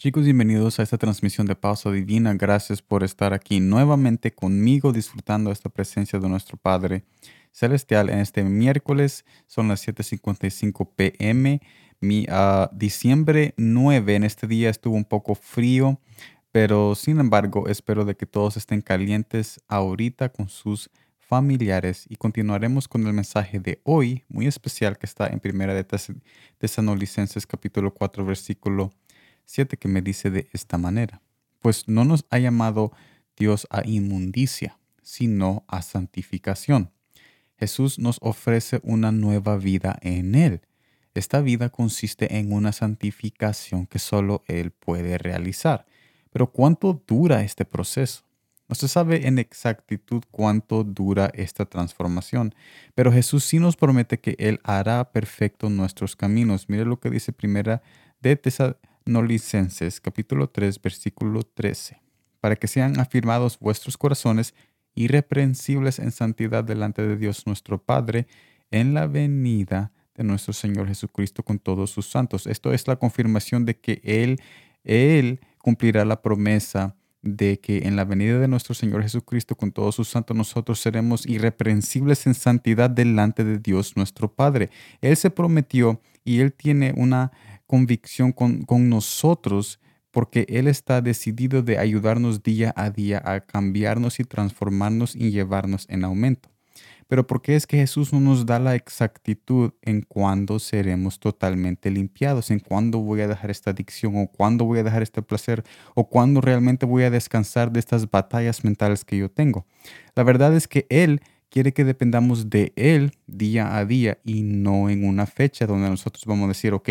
Chicos, bienvenidos a esta transmisión de Pausa Divina. Gracias por estar aquí nuevamente conmigo disfrutando esta presencia de nuestro Padre Celestial en este miércoles. Son las 7.55 pm. Mi uh, diciembre 9 en este día estuvo un poco frío, pero sin embargo espero de que todos estén calientes ahorita con sus familiares y continuaremos con el mensaje de hoy, muy especial que está en Primera de Tesanolicenses capítulo 4 versículo 7 que me dice de esta manera, pues no nos ha llamado Dios a inmundicia, sino a santificación. Jesús nos ofrece una nueva vida en Él. Esta vida consiste en una santificación que solo Él puede realizar. Pero ¿cuánto dura este proceso? No se sabe en exactitud cuánto dura esta transformación, pero Jesús sí nos promete que Él hará perfecto nuestros caminos. Mire lo que dice primera de Licenses, capítulo 3, versículo 13, para que sean afirmados vuestros corazones irreprensibles en santidad delante de Dios nuestro Padre en la venida de nuestro Señor Jesucristo con todos sus santos. Esto es la confirmación de que Él, Él cumplirá la promesa de que en la venida de nuestro Señor Jesucristo con todos sus santos nosotros seremos irreprensibles en santidad delante de Dios nuestro Padre. Él se prometió y Él tiene una convicción con, nosotros porque Él está decidido de ayudarnos día a día a cambiarnos y transformarnos y llevarnos en aumento. Pero ¿por qué es que Jesús no nos da la exactitud en cuándo seremos totalmente limpiados? ¿En cuándo voy a dejar esta adicción? ¿O cuándo voy a dejar este placer? ¿O cuándo realmente voy a descansar de estas batallas mentales que yo tengo? La verdad es que Él quiere que dependamos de Él día a día y no en una fecha donde nosotros vamos a decir, ok,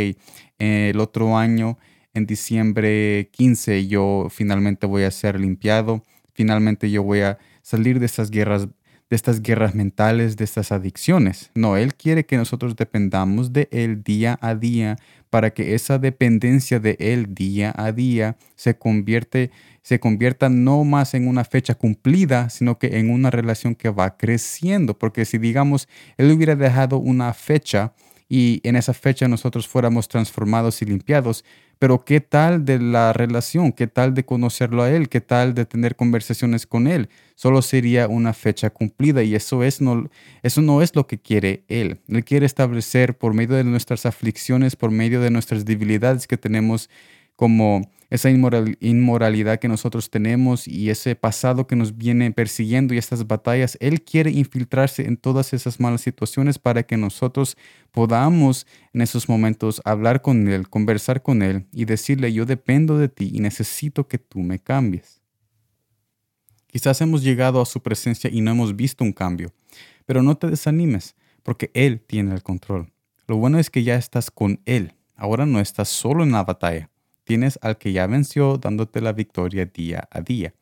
el otro año, en diciembre 15, yo finalmente voy a ser limpiado, finalmente yo voy a salir de estas guerras de estas guerras mentales, de estas adicciones. No, Él quiere que nosotros dependamos de Él día a día para que esa dependencia de Él día a día se convierte se convierta no más en una fecha cumplida, sino que en una relación que va creciendo. Porque si digamos, Él hubiera dejado una fecha y en esa fecha nosotros fuéramos transformados y limpiados, pero ¿qué tal de la relación? ¿Qué tal de conocerlo a Él? ¿Qué tal de tener conversaciones con Él? Solo sería una fecha cumplida y eso, es no, eso no es lo que quiere Él. Él quiere establecer por medio de nuestras aflicciones, por medio de nuestras debilidades que tenemos como esa inmoralidad que nosotros tenemos y ese pasado que nos viene persiguiendo y estas batallas, Él quiere infiltrarse en todas esas malas situaciones para que nosotros podamos en esos momentos hablar con Él, conversar con Él y decirle, yo dependo de ti y necesito que tú me cambies. Quizás hemos llegado a su presencia y no hemos visto un cambio, pero no te desanimes porque Él tiene el control. Lo bueno es que ya estás con Él. Ahora no estás solo en la batalla tienes al que ya venció dándote la victoria día a día.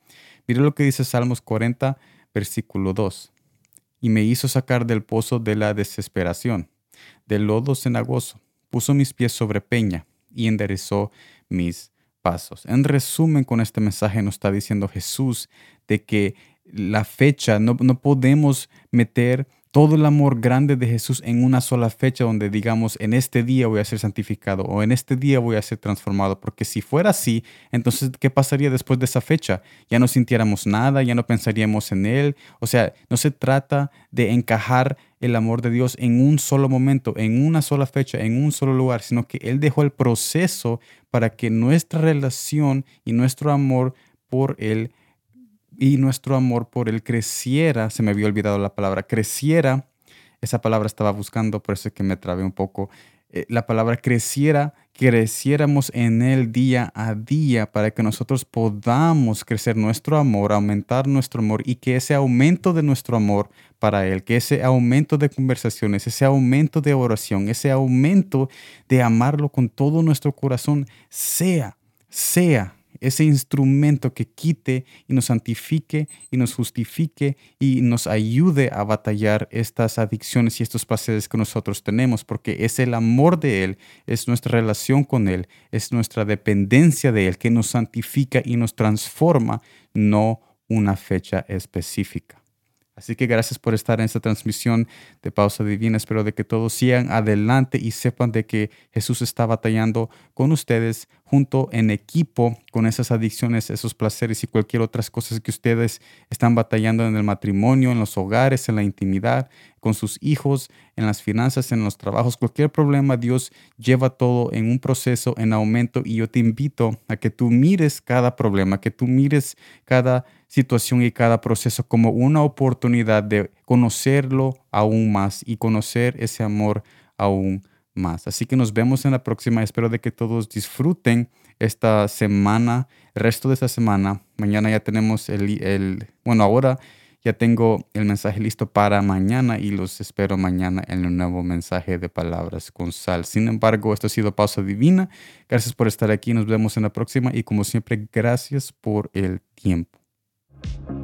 Mira lo que dice Salmos 40, versículo 2. Y me hizo sacar del pozo de la desesperación, del lodo cenagoso, puso mis pies sobre peña y enderezó mis pasos. En resumen, con este mensaje nos está diciendo Jesús de que la fecha, no, no podemos meter todo el amor grande de Jesús en una sola fecha donde digamos, en este día voy a ser santificado o en este día voy a ser transformado. Porque si fuera así, entonces, ¿qué pasaría después de esa fecha? Ya no sintiéramos nada, ya no pensaríamos en Él. O sea, no se trata de encajar el amor de Dios en un solo momento, en una sola fecha, en un solo lugar, sino que Él dejó el proceso para que nuestra relación y nuestro amor por Él y nuestro amor por Él creciera, se me había olvidado la palabra, creciera, esa palabra estaba buscando, por eso es que me trabé un poco, eh, la palabra creciera, creciéramos en Él día a día para que nosotros podamos crecer nuestro amor, aumentar nuestro amor y que ese aumento de nuestro amor para Él, que ese aumento de conversaciones, ese aumento de oración, ese aumento de amarlo con todo nuestro corazón sea, sea ese instrumento que quite y nos santifique y nos justifique y nos ayude a batallar estas adicciones y estos placeres que nosotros tenemos, porque es el amor de Él, es nuestra relación con Él, es nuestra dependencia de Él que nos santifica y nos transforma, no una fecha específica. Así que gracias por estar en esta transmisión de Pausa Divina. Espero de que todos sigan adelante y sepan de que Jesús está batallando con ustedes junto en equipo con esas adicciones, esos placeres y cualquier otras cosas que ustedes están batallando en el matrimonio, en los hogares, en la intimidad, con sus hijos, en las finanzas, en los trabajos, cualquier problema, Dios lleva todo en un proceso en aumento y yo te invito a que tú mires cada problema, que tú mires cada situación y cada proceso como una oportunidad de conocerlo aún más y conocer ese amor aún más. Así que nos vemos en la próxima. Espero de que todos disfruten esta semana, el resto de esta semana. Mañana ya tenemos el, el bueno, ahora ya tengo el mensaje listo para mañana y los espero mañana en un nuevo mensaje de palabras con sal. Sin embargo, esto ha sido Pausa Divina. Gracias por estar aquí. Nos vemos en la próxima y como siempre, gracias por el tiempo. Thank you.